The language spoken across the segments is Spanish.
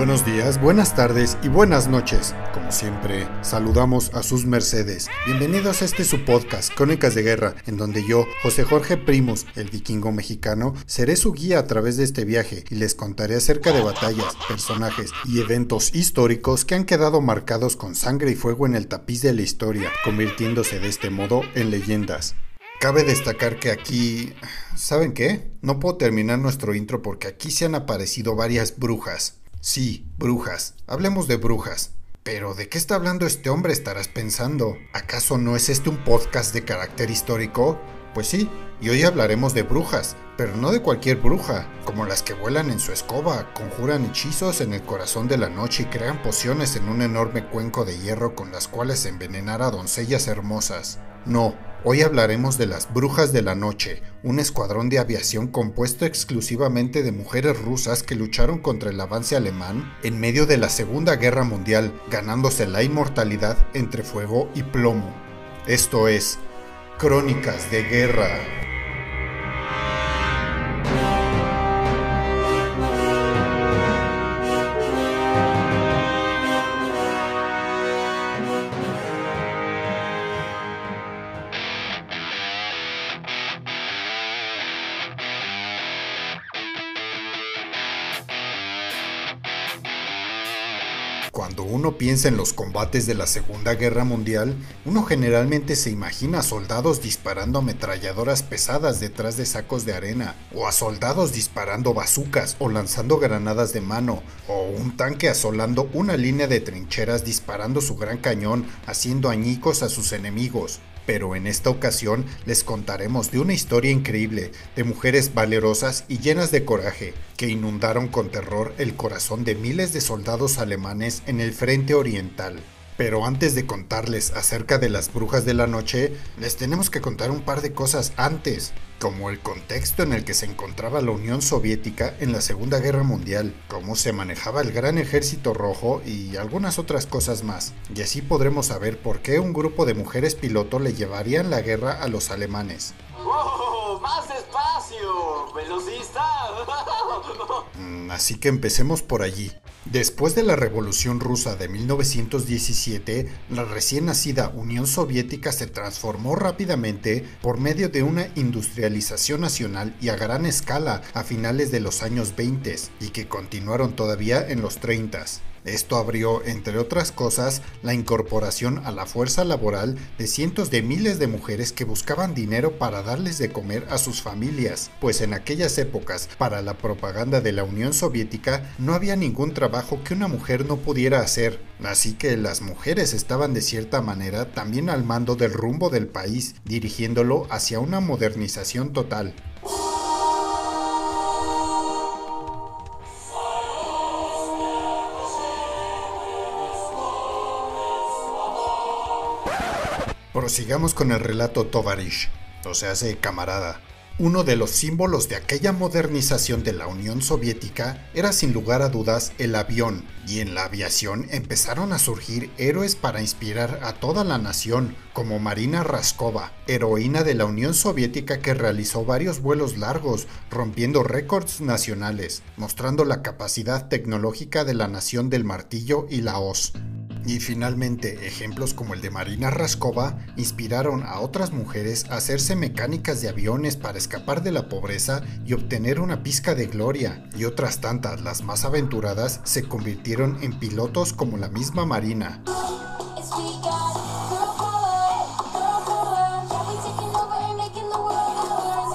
Buenos días, buenas tardes y buenas noches. Como siempre, saludamos a sus mercedes. Bienvenidos a este su podcast, Crónicas de Guerra, en donde yo, José Jorge Primos, el vikingo mexicano, seré su guía a través de este viaje y les contaré acerca de batallas, personajes y eventos históricos que han quedado marcados con sangre y fuego en el tapiz de la historia, convirtiéndose de este modo en leyendas. Cabe destacar que aquí... ¿Saben qué? No puedo terminar nuestro intro porque aquí se han aparecido varias brujas. Sí, brujas. Hablemos de brujas. Pero ¿de qué está hablando este hombre? Estarás pensando. ¿Acaso no es este un podcast de carácter histórico? Pues sí, y hoy hablaremos de brujas, pero no de cualquier bruja, como las que vuelan en su escoba, conjuran hechizos en el corazón de la noche y crean pociones en un enorme cuenco de hierro con las cuales envenenar a doncellas hermosas. No, hoy hablaremos de las Brujas de la Noche, un escuadrón de aviación compuesto exclusivamente de mujeres rusas que lucharon contra el avance alemán en medio de la Segunda Guerra Mundial, ganándose la inmortalidad entre fuego y plomo. Esto es Crónicas de Guerra. Cuando uno piensa en los combates de la Segunda Guerra Mundial, uno generalmente se imagina a soldados disparando ametralladoras pesadas detrás de sacos de arena, o a soldados disparando bazucas o lanzando granadas de mano, o un tanque asolando una línea de trincheras disparando su gran cañón, haciendo añicos a sus enemigos pero en esta ocasión les contaremos de una historia increíble de mujeres valerosas y llenas de coraje que inundaron con terror el corazón de miles de soldados alemanes en el frente oriental. Pero antes de contarles acerca de las brujas de la noche, les tenemos que contar un par de cosas antes, como el contexto en el que se encontraba la Unión Soviética en la Segunda Guerra Mundial, cómo se manejaba el Gran Ejército Rojo y algunas otras cosas más. Y así podremos saber por qué un grupo de mujeres piloto le llevarían la guerra a los alemanes. ¡Oh, ¡Más despacio! ¡Velocista! Mm, Así que empecemos por allí. Después de la Revolución Rusa de 1917, la recién nacida Unión Soviética se transformó rápidamente por medio de una industrialización nacional y a gran escala a finales de los años 20 y que continuaron todavía en los 30. Esto abrió, entre otras cosas, la incorporación a la fuerza laboral de cientos de miles de mujeres que buscaban dinero para darles de comer a sus familias, pues en aquellas épocas, para la propaganda de la Unión Soviética, no había ningún trabajo que una mujer no pudiera hacer, así que las mujeres estaban de cierta manera también al mando del rumbo del país, dirigiéndolo hacia una modernización total. Prosigamos con el relato Tovarish, o sea, hace camarada. Uno de los símbolos de aquella modernización de la Unión Soviética era sin lugar a dudas el avión, y en la aviación empezaron a surgir héroes para inspirar a toda la nación, como Marina Raskova, heroína de la Unión Soviética que realizó varios vuelos largos, rompiendo récords nacionales, mostrando la capacidad tecnológica de la nación del martillo y la hoz. Y finalmente, ejemplos como el de Marina Raskova inspiraron a otras mujeres a hacerse mecánicas de aviones para escapar de la pobreza y obtener una pizca de gloria, y otras tantas, las más aventuradas, se convirtieron en pilotos como la misma Marina.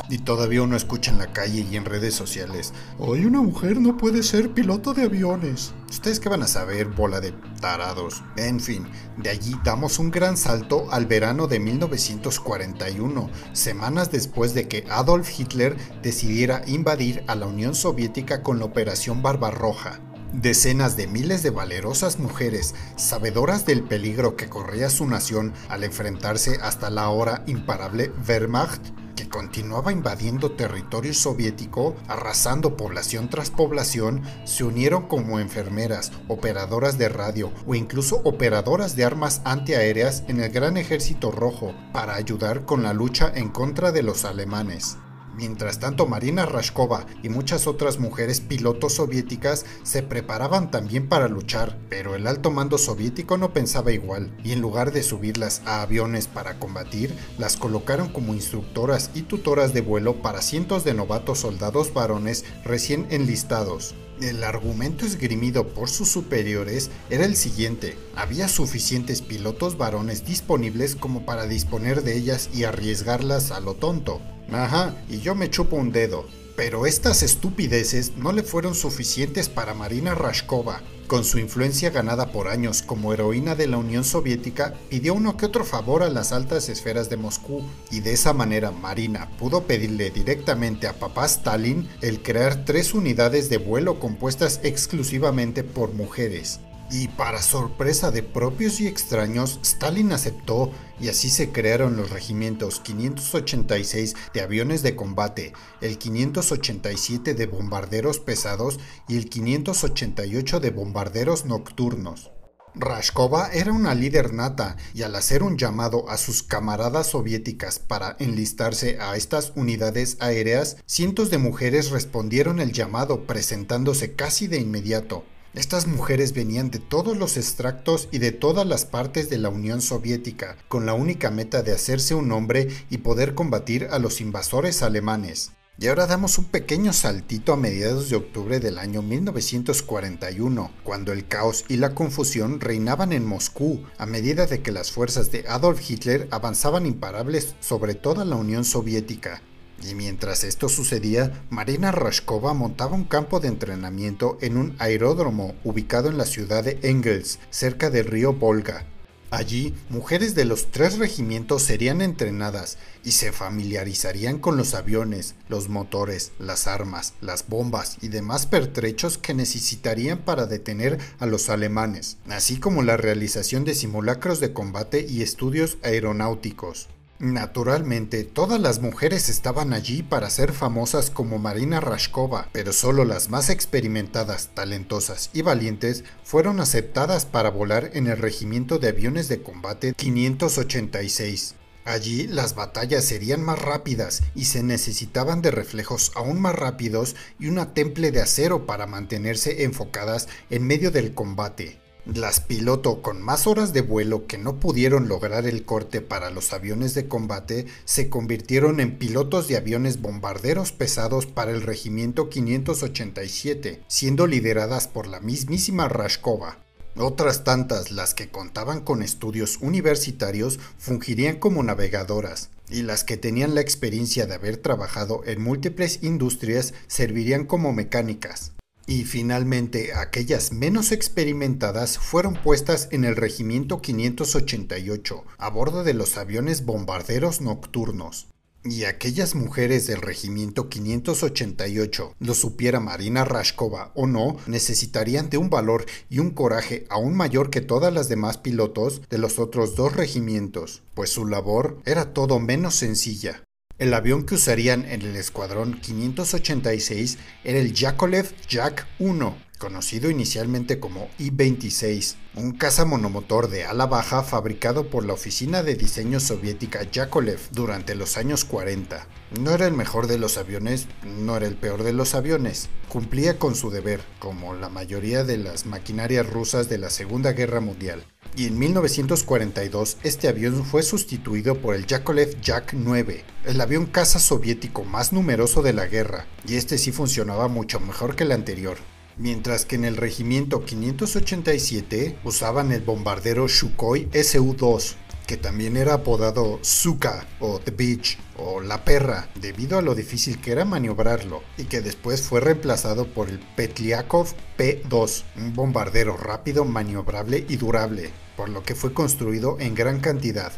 Y todavía uno escucha en la calle y en redes sociales, hoy una mujer no puede ser piloto de aviones. ¿Ustedes qué van a saber, bola de tarados? En fin, de allí damos un gran salto al verano de 1941, semanas después de que Adolf Hitler decidiera invadir a la Unión Soviética con la Operación Barbarroja. Decenas de miles de valerosas mujeres, sabedoras del peligro que corría su nación al enfrentarse hasta la ahora imparable Wehrmacht, que continuaba invadiendo territorio soviético, arrasando población tras población, se unieron como enfermeras, operadoras de radio o incluso operadoras de armas antiaéreas en el Gran Ejército Rojo para ayudar con la lucha en contra de los alemanes. Mientras tanto, Marina Rashkova y muchas otras mujeres pilotos soviéticas se preparaban también para luchar, pero el alto mando soviético no pensaba igual, y en lugar de subirlas a aviones para combatir, las colocaron como instructoras y tutoras de vuelo para cientos de novatos soldados varones recién enlistados. El argumento esgrimido por sus superiores era el siguiente, había suficientes pilotos varones disponibles como para disponer de ellas y arriesgarlas a lo tonto. Ajá, y yo me chupo un dedo. Pero estas estupideces no le fueron suficientes para Marina Rashkova. Con su influencia ganada por años como heroína de la Unión Soviética, pidió uno que otro favor a las altas esferas de Moscú, y de esa manera Marina pudo pedirle directamente a papá Stalin el crear tres unidades de vuelo compuestas exclusivamente por mujeres. Y para sorpresa de propios y extraños, Stalin aceptó y así se crearon los regimientos 586 de aviones de combate, el 587 de bombarderos pesados y el 588 de bombarderos nocturnos. Rashkova era una líder nata y al hacer un llamado a sus camaradas soviéticas para enlistarse a estas unidades aéreas, cientos de mujeres respondieron el llamado presentándose casi de inmediato. Estas mujeres venían de todos los extractos y de todas las partes de la Unión Soviética, con la única meta de hacerse un nombre y poder combatir a los invasores alemanes. Y ahora damos un pequeño saltito a mediados de octubre del año 1941, cuando el caos y la confusión reinaban en Moscú, a medida de que las fuerzas de Adolf Hitler avanzaban imparables sobre toda la Unión Soviética, y mientras esto sucedía, Marina Rashkova montaba un campo de entrenamiento en un aeródromo ubicado en la ciudad de Engels, cerca del río Volga. Allí, mujeres de los tres regimientos serían entrenadas y se familiarizarían con los aviones, los motores, las armas, las bombas y demás pertrechos que necesitarían para detener a los alemanes, así como la realización de simulacros de combate y estudios aeronáuticos. Naturalmente, todas las mujeres estaban allí para ser famosas como Marina Rashkova, pero solo las más experimentadas, talentosas y valientes fueron aceptadas para volar en el regimiento de aviones de combate 586. Allí las batallas serían más rápidas y se necesitaban de reflejos aún más rápidos y una temple de acero para mantenerse enfocadas en medio del combate. Las piloto con más horas de vuelo que no pudieron lograr el corte para los aviones de combate se convirtieron en pilotos de aviones bombarderos pesados para el Regimiento 587, siendo lideradas por la mismísima Rashkova. Otras tantas, las que contaban con estudios universitarios, fungirían como navegadoras, y las que tenían la experiencia de haber trabajado en múltiples industrias servirían como mecánicas. Y finalmente aquellas menos experimentadas fueron puestas en el Regimiento 588 a bordo de los aviones bombarderos nocturnos. Y aquellas mujeres del Regimiento 588, lo supiera Marina Rashkova o no, necesitarían de un valor y un coraje aún mayor que todas las demás pilotos de los otros dos regimientos, pues su labor era todo menos sencilla. El avión que usarían en el escuadrón 586 era el Yakolev Yak 1, conocido inicialmente como I-26, un caza monomotor de ala baja fabricado por la oficina de diseño soviética Yakolev durante los años 40. No era el mejor de los aviones, no era el peor de los aviones. Cumplía con su deber, como la mayoría de las maquinarias rusas de la Segunda Guerra Mundial y en 1942 este avión fue sustituido por el Yakolev Yak 9, el avión caza soviético más numeroso de la guerra, y este sí funcionaba mucho mejor que el anterior. Mientras que en el regimiento 587 usaban el bombardero Sukhoi Su-2, que también era apodado Suka o The Beach o La Perra, debido a lo difícil que era maniobrarlo, y que después fue reemplazado por el Petliakov P-2, un bombardero rápido, maniobrable y durable, por lo que fue construido en gran cantidad.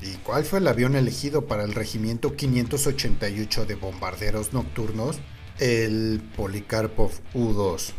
¿Y cuál fue el avión elegido para el Regimiento 588 de Bombarderos Nocturnos? El Polikarpov U-2.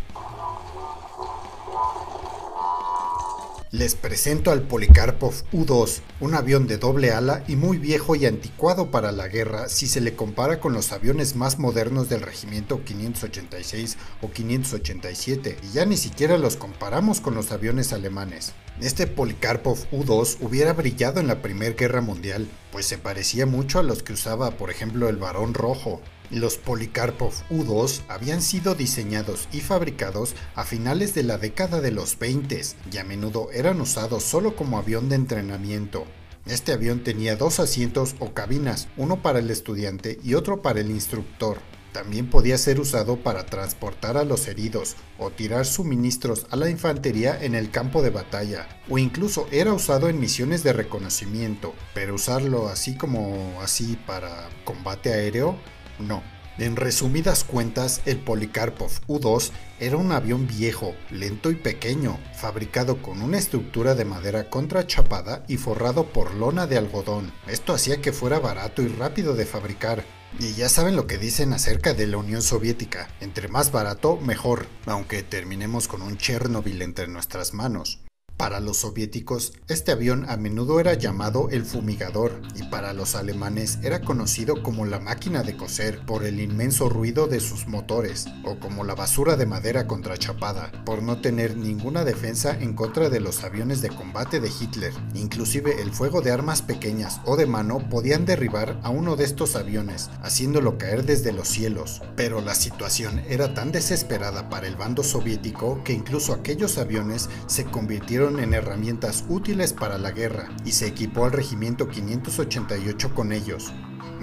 Les presento al Polikarpov U-2, un avión de doble ala y muy viejo y anticuado para la guerra si se le compara con los aviones más modernos del regimiento 586 o 587, y ya ni siquiera los comparamos con los aviones alemanes. Este Polikarpov U-2 hubiera brillado en la Primera Guerra Mundial, pues se parecía mucho a los que usaba por ejemplo el Barón Rojo, Los Polikarpov U-2 habían sido diseñados y fabricados a finales de la década de los 20 y a menudo eran usados solo como avión de entrenamiento. Este avión tenía dos asientos o cabinas, uno para el estudiante y otro para el instructor. También podía ser usado para transportar a los heridos o tirar suministros a la infantería en el campo de batalla, o incluso era usado en misiones de reconocimiento, pero usarlo así como así para combate aéreo, no. En resumidas cuentas, el Polikarpov U-2 era un avión viejo, lento y pequeño, fabricado con una estructura de madera contrachapada y forrado por lona de algodón. Esto hacía que fuera barato y rápido de fabricar, y ya saben lo que dicen acerca de la Unión Soviética, entre más barato, mejor, aunque terminemos con un Chernobyl entre nuestras manos. Para los soviéticos, este avión a menudo era llamado el fumigador y para los alemanes era conocido como la máquina de coser por el inmenso ruido de sus motores o como la basura de madera contrachapada por no tener ninguna defensa en contra de los aviones de combate de Hitler. Inclusive el fuego de armas pequeñas o de mano podían derribar a uno de estos aviones, haciéndolo caer desde los cielos. Pero la situación era tan desesperada para el bando soviético que incluso aquellos aviones se convirtieron en herramientas útiles para la guerra y se equipó al Regimiento 588 con ellos.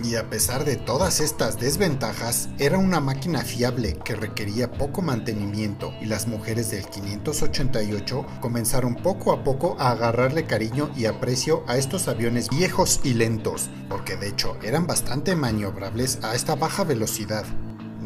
Y a pesar de todas estas desventajas, era una máquina fiable que requería poco mantenimiento y las mujeres del 588 comenzaron poco a poco a agarrarle cariño y aprecio a estos aviones viejos y lentos, porque de hecho eran bastante maniobrables a esta baja velocidad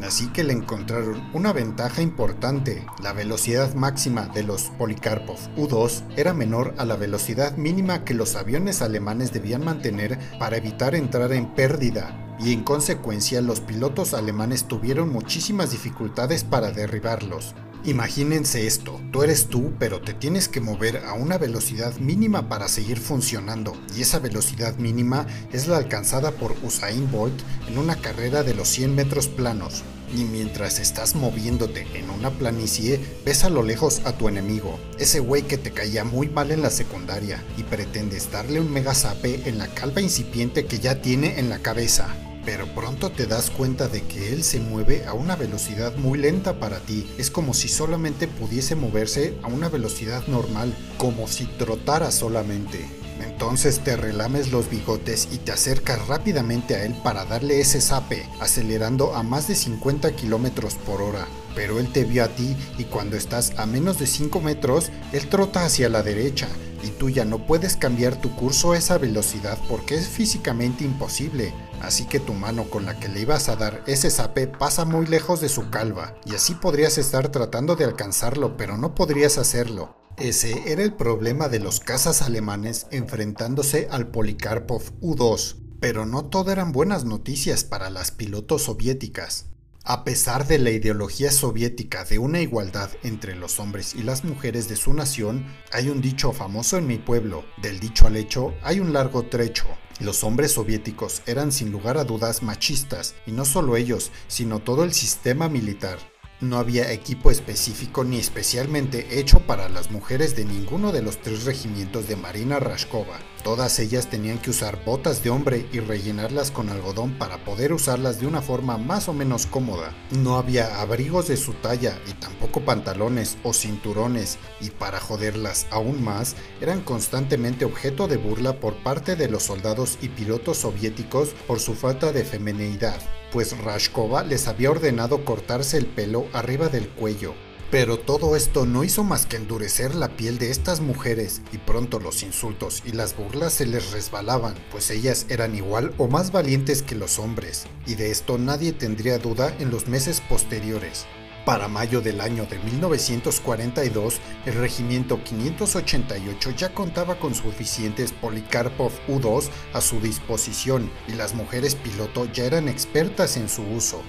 así que le encontraron una ventaja importante. La velocidad máxima de los Polikarpov U-2 era menor a la velocidad mínima que los aviones alemanes debían mantener para evitar entrar en pérdida y en consecuencia los pilotos alemanes tuvieron muchísimas dificultades para derribarlos. Imagínense esto, tú eres tú, pero te tienes que mover a una velocidad mínima para seguir funcionando, y esa velocidad mínima es la alcanzada por Usain Bolt en una carrera de los 100 metros planos. Y mientras estás moviéndote en una planicie, ves a lo lejos a tu enemigo, ese güey que te caía muy mal en la secundaria, y pretendes darle un mega zape en la calva incipiente que ya tiene en la cabeza pero pronto te das cuenta de que él se mueve a una velocidad muy lenta para ti. Es como si solamente pudiese moverse a una velocidad normal, como si trotara solamente. Entonces te relames los bigotes y te acercas rápidamente a él para darle ese zape, acelerando a más de 50 km por hora. Pero él te vio a ti y cuando estás a menos de 5 metros, él trota hacia la derecha y tú ya no puedes cambiar tu curso a esa velocidad porque es físicamente imposible. Así que tu mano con la que le ibas a dar ese zape pasa muy lejos de su calva y así podrías estar tratando de alcanzarlo pero no podrías hacerlo. Ese era el problema de los cazas alemanes enfrentándose al Polikarpov U-2, pero no todo eran buenas noticias para las pilotos soviéticas. A pesar de la ideología soviética de una igualdad entre los hombres y las mujeres de su nación, hay un dicho famoso en mi pueblo, del dicho al hecho hay un largo trecho. Los hombres soviéticos eran sin lugar a dudas machistas, y no solo ellos, sino todo el sistema militar. No había equipo específico ni especialmente hecho para las mujeres de ninguno de los tres regimientos de Marina Rashkova. Todas ellas tenían que usar botas de hombre y rellenarlas con algodón para poder usarlas de una forma más o menos cómoda. No había abrigos de su talla y tampoco pantalones o cinturones y para joderlas aún más eran constantemente objeto de burla por parte de los soldados y pilotos soviéticos por su falta de femenidad pues Rashkova les había ordenado cortarse el pelo arriba del cuello. Pero todo esto no hizo más que endurecer la piel de estas mujeres y pronto los insultos y las burlas se les resbalaban, pues ellas eran igual o más valientes que los hombres, y de esto nadie tendría duda en los meses posteriores. Para mayo del año de 1942, el regimiento 588 ya contaba con suficientes Polikarpov U-2 a su disposición y las mujeres piloto ya eran expertas en su uso.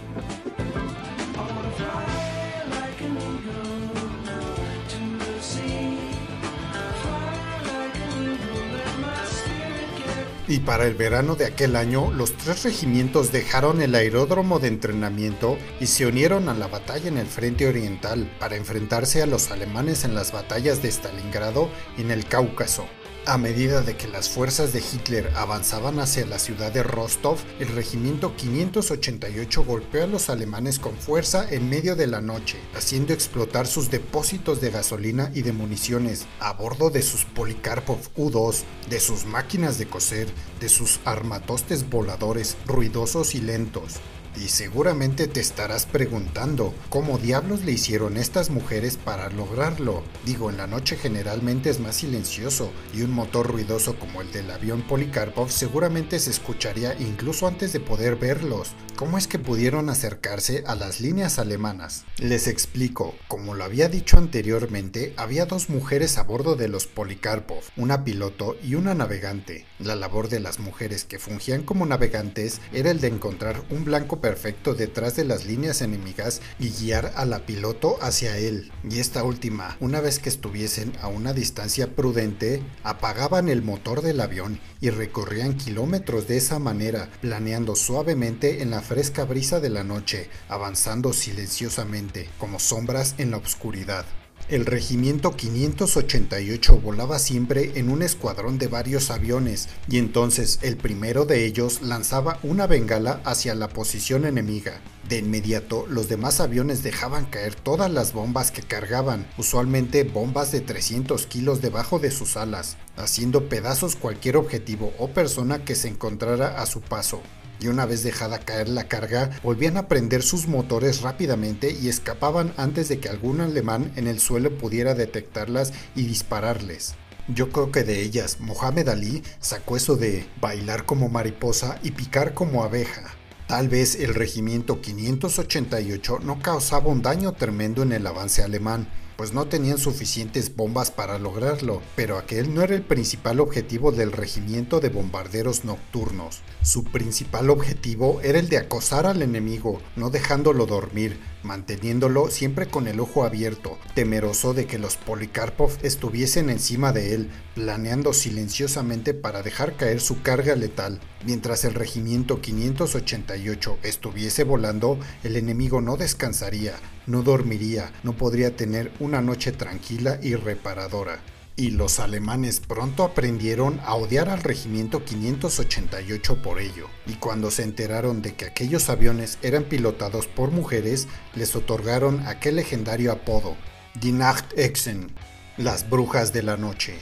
Y para el verano de aquel año, los tres regimientos dejaron el aeródromo de entrenamiento y se unieron a la batalla en el frente oriental para enfrentarse a los alemanes en las batallas de Stalingrado y en el Cáucaso. A medida de que las fuerzas de Hitler avanzaban hacia la ciudad de Rostov, el regimiento 588 golpeó a los alemanes con fuerza en medio de la noche, haciendo explotar sus depósitos de gasolina y de municiones a bordo de sus Polikarpov U-2, de sus máquinas de coser, de sus armatostes voladores ruidosos y lentos. Y seguramente te estarás preguntando, ¿cómo diablos le hicieron estas mujeres para lograrlo? Digo, en la noche generalmente es más silencioso y un motor ruidoso como el del avión Polikarpov seguramente se escucharía incluso antes de poder verlos. ¿Cómo es que pudieron acercarse a las líneas alemanas? Les explico. Como lo había dicho anteriormente, había dos mujeres a bordo de los Polikarpov, una piloto y una navegante. La labor de las mujeres que fungían como navegantes era el de encontrar un blanco perfecto detrás de las líneas enemigas y guiar a la piloto hacia él. Y esta última, una vez que estuviesen a una distancia prudente, apagaban el motor del avión y recorrían kilómetros de esa manera, planeando suavemente en la fresca brisa de la noche, avanzando silenciosamente, como sombras en la oscuridad. El regimiento 588 volaba siempre en un escuadrón de varios aviones y entonces el primero de ellos lanzaba una bengala hacia la posición enemiga. De inmediato, los demás aviones dejaban caer todas las bombas que cargaban, usualmente bombas de 300 kilos debajo de sus alas, haciendo pedazos cualquier objetivo o persona que se encontrara a su paso y una vez dejada caer la carga, volvían a prender sus motores rápidamente y escapaban antes de que algún alemán en el suelo pudiera detectarlas y dispararles. Yo creo que de ellas, Mohamed Ali sacó eso de bailar como mariposa y picar como abeja. Tal vez el regimiento 588 no causaba un daño tremendo en el avance alemán, pues no tenían suficientes bombas para lograrlo, pero aquel no era el principal objetivo del regimiento de bombarderos nocturnos. Su principal objetivo era el de acosar al enemigo, no dejándolo dormir, manteniéndolo siempre con el ojo abierto, temeroso de que los Polikarpov estuviesen encima de él, planeando silenciosamente para dejar caer su carga letal. Mientras el regimiento 588 estuviese volando, el enemigo no descansaría, no dormiría, no podría tener una noche tranquila y reparadora. Y los alemanes pronto aprendieron a odiar al regimiento 588 por ello, y cuando se enteraron de que aquellos aviones eran pilotados por mujeres, les otorgaron aquel legendario apodo, Die Nachtexen, las brujas de la noche.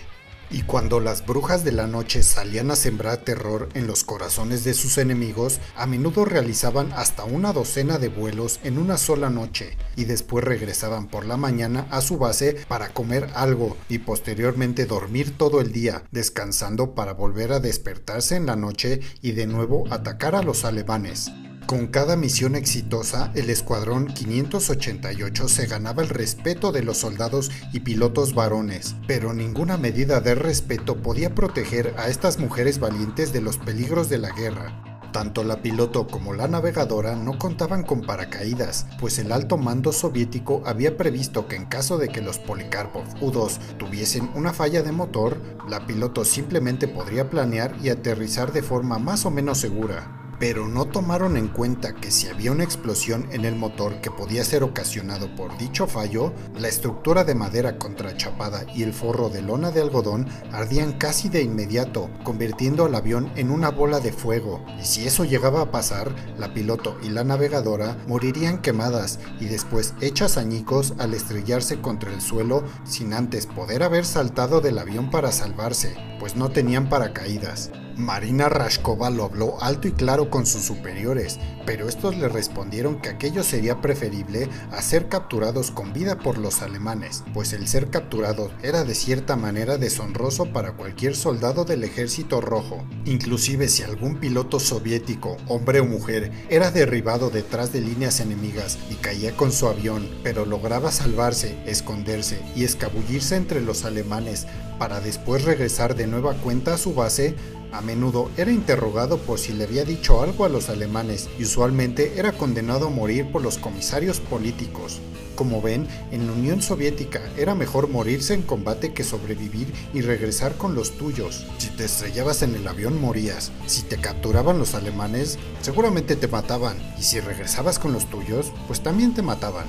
Y cuando las brujas de la noche salían a sembrar terror en los corazones de sus enemigos, a menudo realizaban hasta una docena de vuelos en una sola noche, y después regresaban por la mañana a su base para comer algo y posteriormente dormir todo el día, descansando para volver a despertarse en la noche y de nuevo atacar a los alemanes. Con cada misión exitosa, el Escuadrón 588 se ganaba el respeto de los soldados y pilotos varones, pero ninguna medida de respeto podía proteger a estas mujeres valientes de los peligros de la guerra. Tanto la piloto como la navegadora no contaban con paracaídas, pues el alto mando soviético había previsto que en caso de que los Polikarpov U-2 tuviesen una falla de motor, la piloto simplemente podría planear y aterrizar de forma más o menos segura pero no tomaron en cuenta que si había una explosión en el motor que podía ser ocasionado por dicho fallo, la estructura de madera contrachapada y el forro de lona de algodón ardían casi de inmediato, convirtiendo al avión en una bola de fuego, y si eso llegaba a pasar, la piloto y la navegadora morirían quemadas y después hechas añicos al estrellarse contra el suelo sin antes poder haber saltado del avión para salvarse, pues no tenían paracaídas. Marina Rashkova lo habló alto y claro con sus superiores, pero estos le respondieron que aquello sería preferible a ser capturados con vida por los alemanes, pues el ser capturado era de cierta manera deshonroso para cualquier soldado del ejército rojo. Inclusive si algún piloto soviético, hombre o mujer, era derribado detrás de líneas enemigas y caía con su avión, pero lograba salvarse, esconderse y escabullirse entre los alemanes para después regresar de nueva cuenta a su base, a menudo era interrogado por si le había dicho algo a los alemanes y usualmente era condenado a morir por los comisarios políticos. Como ven, en la Unión Soviética era mejor morirse en combate que sobrevivir y regresar con los tuyos. Si te estrellabas en el avión morías. Si te capturaban los alemanes, seguramente te mataban. Y si regresabas con los tuyos, pues también te mataban.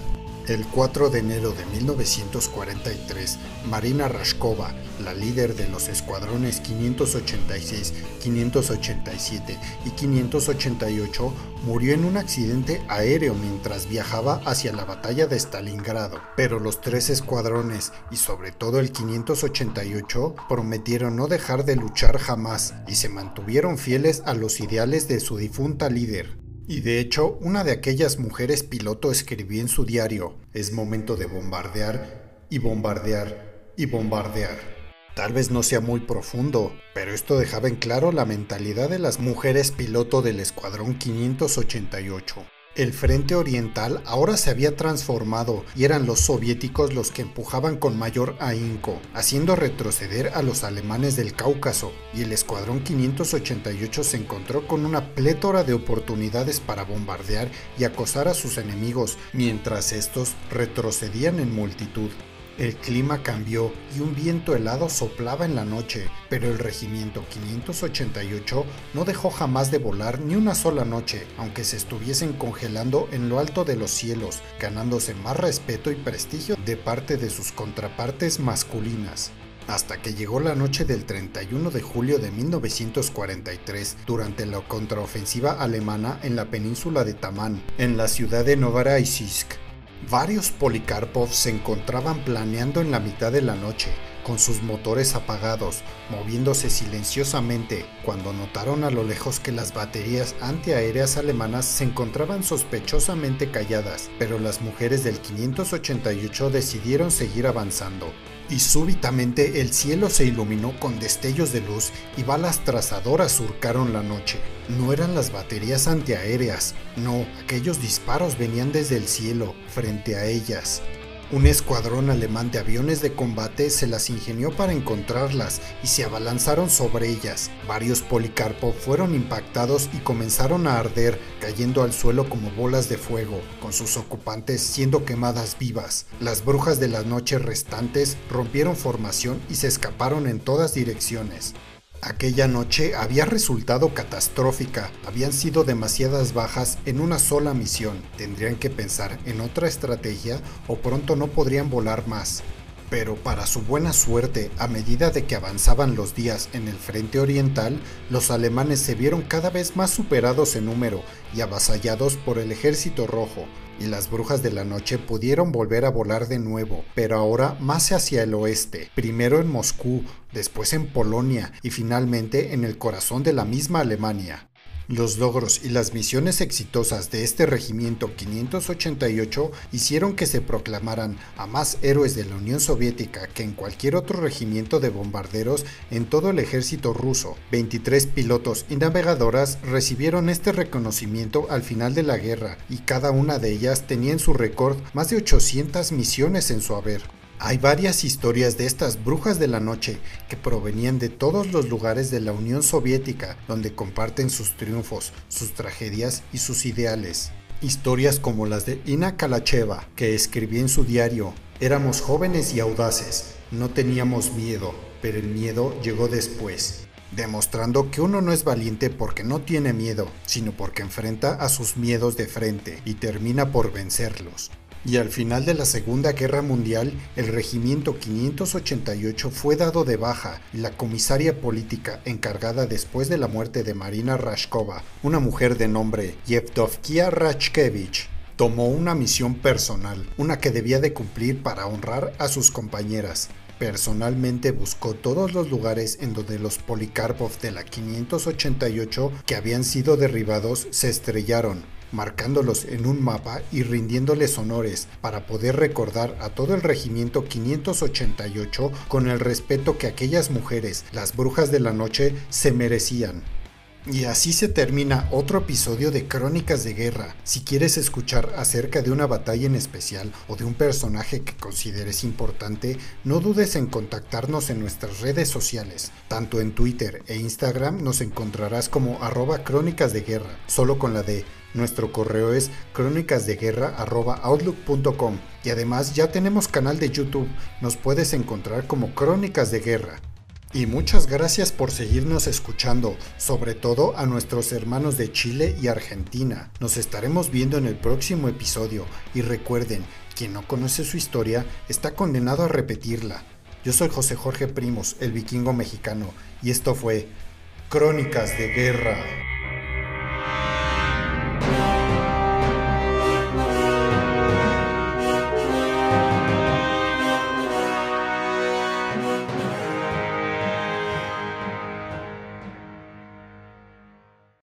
El 4 de enero de 1943, Marina Rashkova, la líder de los escuadrones 586, 587 y 588, murió en un accidente aéreo mientras viajaba hacia la batalla de Stalingrado. Pero los tres escuadrones, y sobre todo el 588, prometieron no dejar de luchar jamás y se mantuvieron fieles a los ideales de su difunta líder. Y de hecho, una de aquellas mujeres piloto escribió en su diario, es momento de bombardear y bombardear y bombardear. Tal vez no sea muy profundo, pero esto dejaba en claro la mentalidad de las mujeres piloto del Escuadrón 588. El frente oriental ahora se había transformado y eran los soviéticos los que empujaban con mayor ahínco, haciendo retroceder a los alemanes del Cáucaso, y el escuadrón 588 se encontró con una plétora de oportunidades para bombardear y acosar a sus enemigos, mientras estos retrocedían en multitud. El clima cambió y un viento helado soplaba en la noche, pero el regimiento 588 no dejó jamás de volar ni una sola noche, aunque se estuviesen congelando en lo alto de los cielos, ganándose más respeto y prestigio de parte de sus contrapartes masculinas hasta que llegó la noche del 31 de julio de 1943 durante la contraofensiva alemana en la península de Tamán, en la ciudad de Novorossiysk. Varios Polikarpov se encontraban planeando en la mitad de la noche, con sus motores apagados, moviéndose silenciosamente, cuando notaron a lo lejos que las baterías antiaéreas alemanas se encontraban sospechosamente calladas, pero las mujeres del 588 decidieron seguir avanzando y súbitamente el cielo se iluminó con destellos de luz y balas trazadoras surcaron la noche. No eran las baterías antiaéreas, no, aquellos disparos venían desde el cielo, frente a ellas. Un escuadrón alemán de aviones de combate se las ingenió para encontrarlas y se abalanzaron sobre ellas. Varios Policarpo fueron impactados y comenzaron a arder, cayendo al suelo como bolas de fuego, con sus ocupantes siendo quemadas vivas. Las brujas de la noche restantes rompieron formación y se escaparon en todas direcciones. Aquella noche había resultado catastrófica, habían sido demasiadas bajas en una sola misión, tendrían que pensar en otra estrategia o pronto no podrían volar más. Pero para su buena suerte, a medida de que avanzaban los días en el frente oriental, los alemanes se vieron cada vez más superados en número y avasallados por el ejército rojo, y las brujas de la noche pudieron volver a volar de nuevo, pero ahora más hacia el oeste, primero en Moscú, después en Polonia y finalmente en el corazón de la misma Alemania. Los logros y las misiones exitosas de este regimiento 588 hicieron que se proclamaran a más héroes de la Unión Soviética que en cualquier otro regimiento de bombarderos en todo el ejército ruso. 23 pilotos y navegadoras recibieron este reconocimiento al final de la guerra y cada una de ellas tenía en su récord más de 800 misiones en su haber. Hay varias historias de estas brujas de la noche que provenían de todos los lugares de la Unión Soviética donde comparten sus triunfos, sus tragedias y sus ideales. Historias como las de Ina Kalacheva, que escribía en su diario, éramos jóvenes y audaces, no teníamos miedo, pero el miedo llegó después, demostrando que uno no es valiente porque no tiene miedo, sino porque enfrenta a sus miedos de frente y termina por vencerlos y al final de la Segunda Guerra Mundial el regimiento 588 fue dado de baja la comisaria política encargada después de la muerte de Marina Rashkova, una mujer de nombre Yevdovkia Rachkevich, tomó una misión personal, una que debía de cumplir para honrar a sus compañeras. Personalmente buscó todos los lugares en donde los Polikarpov de la 588 que habían sido derribados se estrellaron marcándolos en un mapa y rindiéndoles honores para poder recordar a todo el regimiento 588 con el respeto que aquellas mujeres, las brujas de la noche, se merecían. Y así se termina otro episodio de Crónicas de Guerra. Si quieres escuchar acerca de una batalla en especial o de un personaje que consideres importante, no dudes en contactarnos en nuestras redes sociales. Tanto en Twitter e Instagram nos encontrarás como arroba crónicas de guerra, solo con la D nuestro correo es crónicasdeguerra.outlook.com y además ya tenemos canal de YouTube, nos puedes encontrar como Crónicas de Guerra. Y muchas gracias por seguirnos escuchando, sobre todo a nuestros hermanos de Chile y Argentina. Nos estaremos viendo en el próximo episodio y recuerden, quien no conoce su historia está condenado a repetirla. Yo soy José Jorge Primos, el vikingo mexicano, y esto fue Crónicas de Guerra.